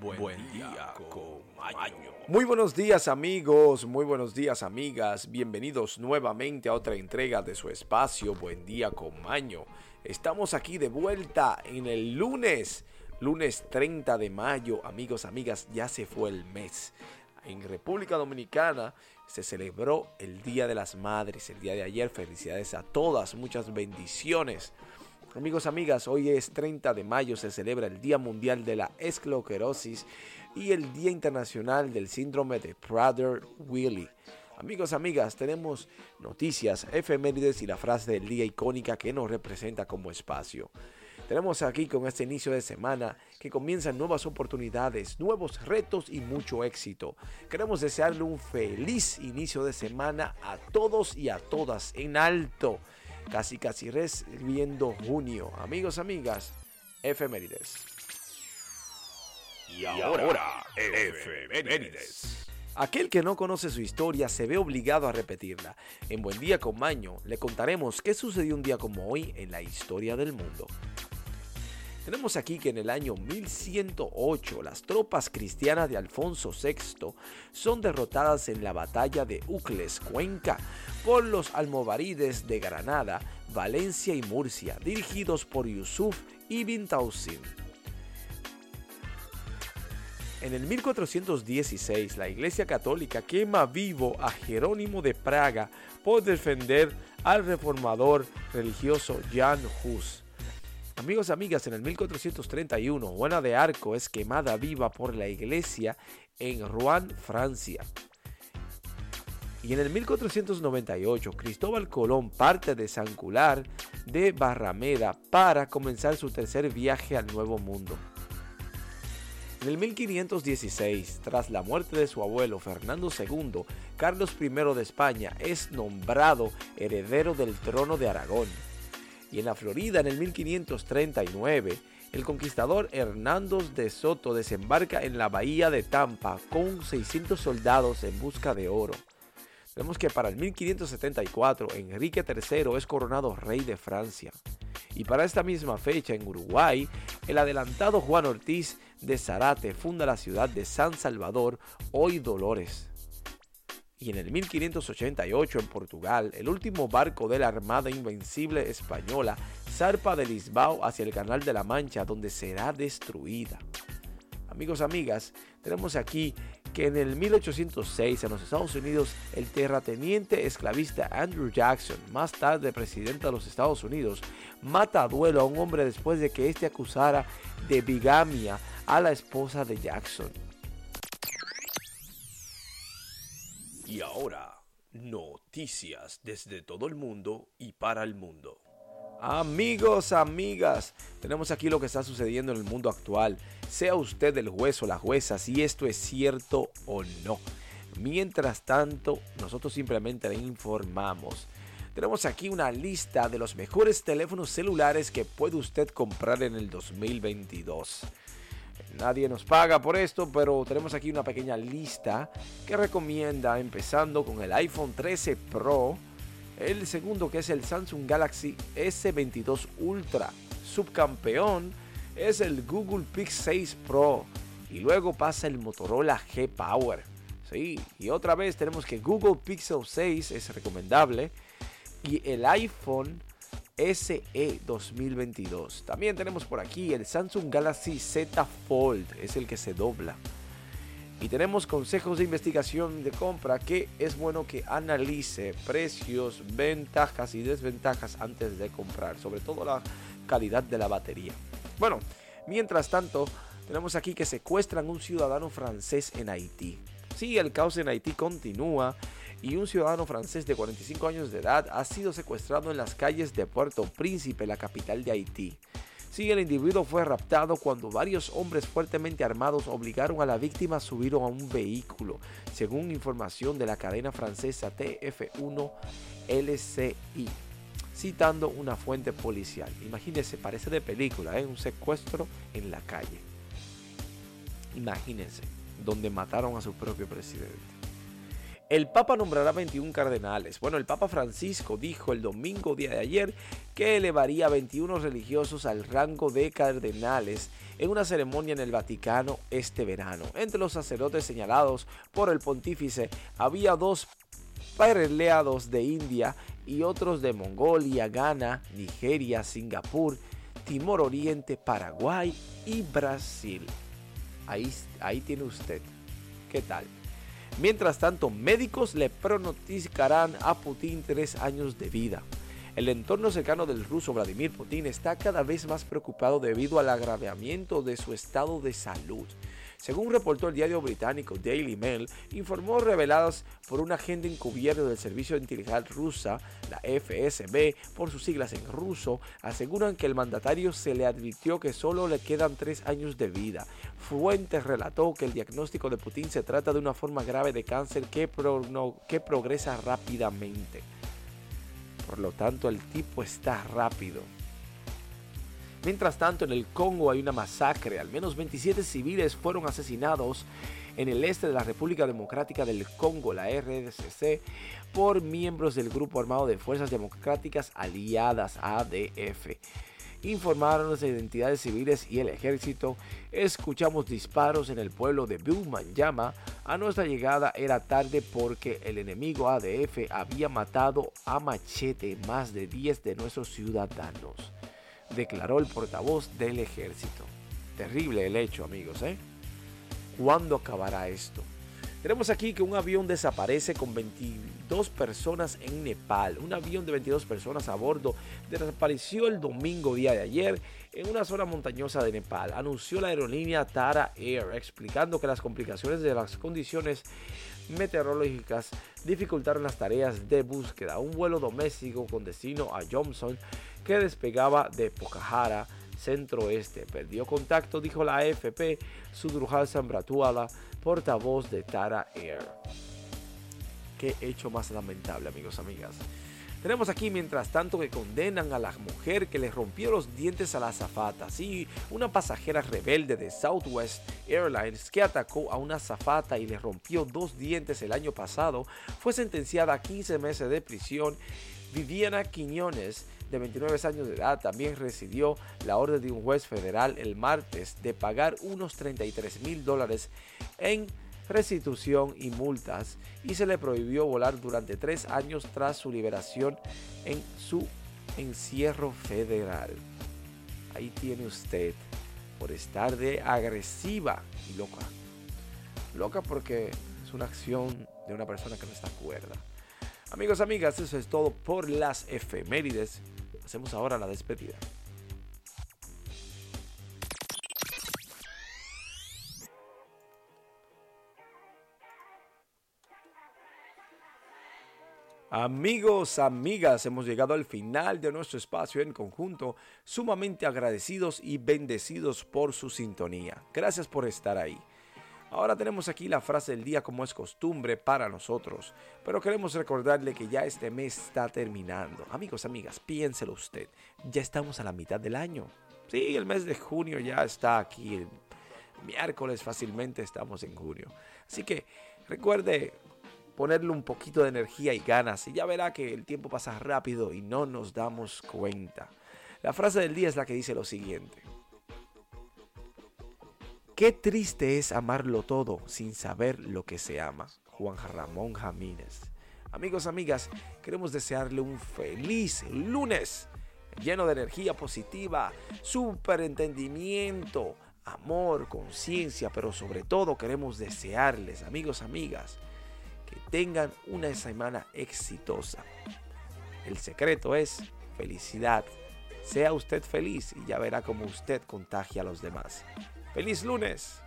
Buen, día, con Maño. Muy buenos días amigos, muy buenos días amigas, bienvenidos nuevamente a otra entrega de su espacio Buen día con Maño. Estamos aquí de vuelta en el lunes, lunes 30 de mayo, amigos, amigas, ya se fue el mes. En República Dominicana se celebró el Día de las Madres, el día de ayer, felicidades a todas, muchas bendiciones. Amigos, amigas, hoy es 30 de mayo, se celebra el Día Mundial de la Esclerosis y el Día Internacional del Síndrome de Prader-Willi. Amigos, amigas, tenemos noticias, efemérides y la frase del día icónica que nos representa como espacio. Tenemos aquí con este inicio de semana que comienzan nuevas oportunidades, nuevos retos y mucho éxito. Queremos desearle un feliz inicio de semana a todos y a todas en alto casi casi recibiendo junio. Amigos, amigas, efemérides. Y ahora, efemérides. Aquel que no conoce su historia se ve obligado a repetirla. En Buen Día con Maño le contaremos qué sucedió un día como hoy en la historia del mundo. Tenemos aquí que en el año 1108 las tropas cristianas de Alfonso VI son derrotadas en la batalla de Ucles, Cuenca, por los almovarides de Granada, Valencia y Murcia, dirigidos por Yusuf ibn Tausim. En el 1416, la Iglesia Católica quema vivo a Jerónimo de Praga por defender al reformador religioso Jan Hus. Amigos, amigas, en el 1431, Juana de Arco es quemada viva por la iglesia en Rouen, Francia. Y en el 1498, Cristóbal Colón parte de Sancular de Barrameda para comenzar su tercer viaje al Nuevo Mundo. En el 1516, tras la muerte de su abuelo Fernando II, Carlos I de España es nombrado heredero del trono de Aragón y en la Florida en el 1539, el conquistador Hernando de Soto desembarca en la bahía de Tampa con 600 soldados en busca de oro. Vemos que para el 1574 Enrique III es coronado rey de Francia. Y para esta misma fecha en Uruguay, el adelantado Juan Ortiz de Zarate funda la ciudad de San Salvador, hoy Dolores y en el 1588 en Portugal, el último barco de la Armada Invencible Española zarpa de Lisboa hacia el Canal de la Mancha, donde será destruida. Amigos, amigas, tenemos aquí que en el 1806 en los Estados Unidos el terrateniente esclavista Andrew Jackson, más tarde presidente de los Estados Unidos, mata a duelo a un hombre después de que éste acusara de bigamia a la esposa de Jackson. Y ahora, noticias desde todo el mundo y para el mundo. Amigos, amigas, tenemos aquí lo que está sucediendo en el mundo actual. Sea usted el juez o la jueza si esto es cierto o no. Mientras tanto, nosotros simplemente le informamos. Tenemos aquí una lista de los mejores teléfonos celulares que puede usted comprar en el 2022. Nadie nos paga por esto, pero tenemos aquí una pequeña lista que recomienda empezando con el iPhone 13 Pro, el segundo que es el Samsung Galaxy S22 Ultra, subcampeón es el Google Pixel 6 Pro y luego pasa el Motorola G Power. Sí, y otra vez tenemos que Google Pixel 6 es recomendable y el iPhone SE 2022. También tenemos por aquí el Samsung Galaxy Z Fold, es el que se dobla. Y tenemos consejos de investigación de compra que es bueno que analice precios, ventajas y desventajas antes de comprar, sobre todo la calidad de la batería. Bueno, mientras tanto, tenemos aquí que secuestran un ciudadano francés en Haití. Sí, el caos en Haití continúa y un ciudadano francés de 45 años de edad ha sido secuestrado en las calles de Puerto Príncipe, la capital de Haití. Sí, el individuo fue raptado cuando varios hombres fuertemente armados obligaron a la víctima a subir a un vehículo, según información de la cadena francesa TF1 LCI, citando una fuente policial. Imagínense, parece de película, ¿eh? un secuestro en la calle. Imagínense donde mataron a su propio presidente. El Papa nombrará 21 cardenales. Bueno, el Papa Francisco dijo el domingo día de ayer que elevaría a 21 religiosos al rango de cardenales en una ceremonia en el Vaticano este verano. Entre los sacerdotes señalados por el pontífice había dos prelados de India y otros de Mongolia, Ghana, Nigeria, Singapur, Timor Oriente, Paraguay y Brasil. Ahí, ahí tiene usted. ¿Qué tal? Mientras tanto, médicos le pronosticarán a Putin tres años de vida. El entorno cercano del ruso Vladimir Putin está cada vez más preocupado debido al agravamiento de su estado de salud. Según reportó el diario británico Daily Mail, informó reveladas por un agente encubierto del Servicio de Inteligencia Rusa, la FSB, por sus siglas en ruso, aseguran que el mandatario se le advirtió que solo le quedan tres años de vida. Fuentes relató que el diagnóstico de Putin se trata de una forma grave de cáncer que, que progresa rápidamente. Por lo tanto, el tipo está rápido. Mientras tanto, en el Congo hay una masacre. Al menos 27 civiles fueron asesinados en el este de la República Democrática del Congo, la RDCC, por miembros del Grupo Armado de Fuerzas Democráticas Aliadas, ADF. Informaron las identidades civiles y el ejército. Escuchamos disparos en el pueblo de Bulmanyama. A nuestra llegada era tarde porque el enemigo ADF había matado a machete más de 10 de nuestros ciudadanos, declaró el portavoz del ejército. Terrible el hecho, amigos, ¿eh? ¿Cuándo acabará esto? Tenemos aquí que un avión desaparece con 22 personas en Nepal. Un avión de 22 personas a bordo desapareció el domingo día de ayer en una zona montañosa de Nepal. Anunció la aerolínea Tara Air, explicando que las complicaciones de las condiciones meteorológicas dificultaron las tareas de búsqueda. Un vuelo doméstico con destino a Johnson que despegaba de Pokhara centro-oeste. Perdió contacto, dijo la AFP, Sudruhal Sambratuala, portavoz de Tara Air. Qué hecho más lamentable, amigos, amigas. Tenemos aquí, mientras tanto, que condenan a la mujer que le rompió los dientes a la azafata. Sí, una pasajera rebelde de Southwest Airlines que atacó a una azafata y le rompió dos dientes el año pasado, fue sentenciada a 15 meses de prisión. Viviana Quiñones de 29 años de edad, también recibió la orden de un juez federal el martes de pagar unos 33 mil dólares en restitución y multas y se le prohibió volar durante tres años tras su liberación en su encierro federal. Ahí tiene usted por estar de agresiva y loca. Loca porque es una acción de una persona que no está cuerda. Amigos, amigas, eso es todo por las efemérides. Hacemos ahora la despedida. Amigos, amigas, hemos llegado al final de nuestro espacio en conjunto, sumamente agradecidos y bendecidos por su sintonía. Gracias por estar ahí. Ahora tenemos aquí la frase del día como es costumbre para nosotros, pero queremos recordarle que ya este mes está terminando. Amigos, amigas, piénselo usted, ya estamos a la mitad del año. Sí, el mes de junio ya está aquí, el miércoles fácilmente estamos en junio. Así que recuerde ponerle un poquito de energía y ganas y ya verá que el tiempo pasa rápido y no nos damos cuenta. La frase del día es la que dice lo siguiente. Qué triste es amarlo todo sin saber lo que se ama. Juan Ramón Jamínez. Amigos, amigas, queremos desearle un feliz lunes lleno de energía positiva, superentendimiento, amor, conciencia, pero sobre todo queremos desearles, amigos, amigas, que tengan una semana exitosa. El secreto es felicidad. Sea usted feliz y ya verá cómo usted contagia a los demás. ¡Feliz lunes!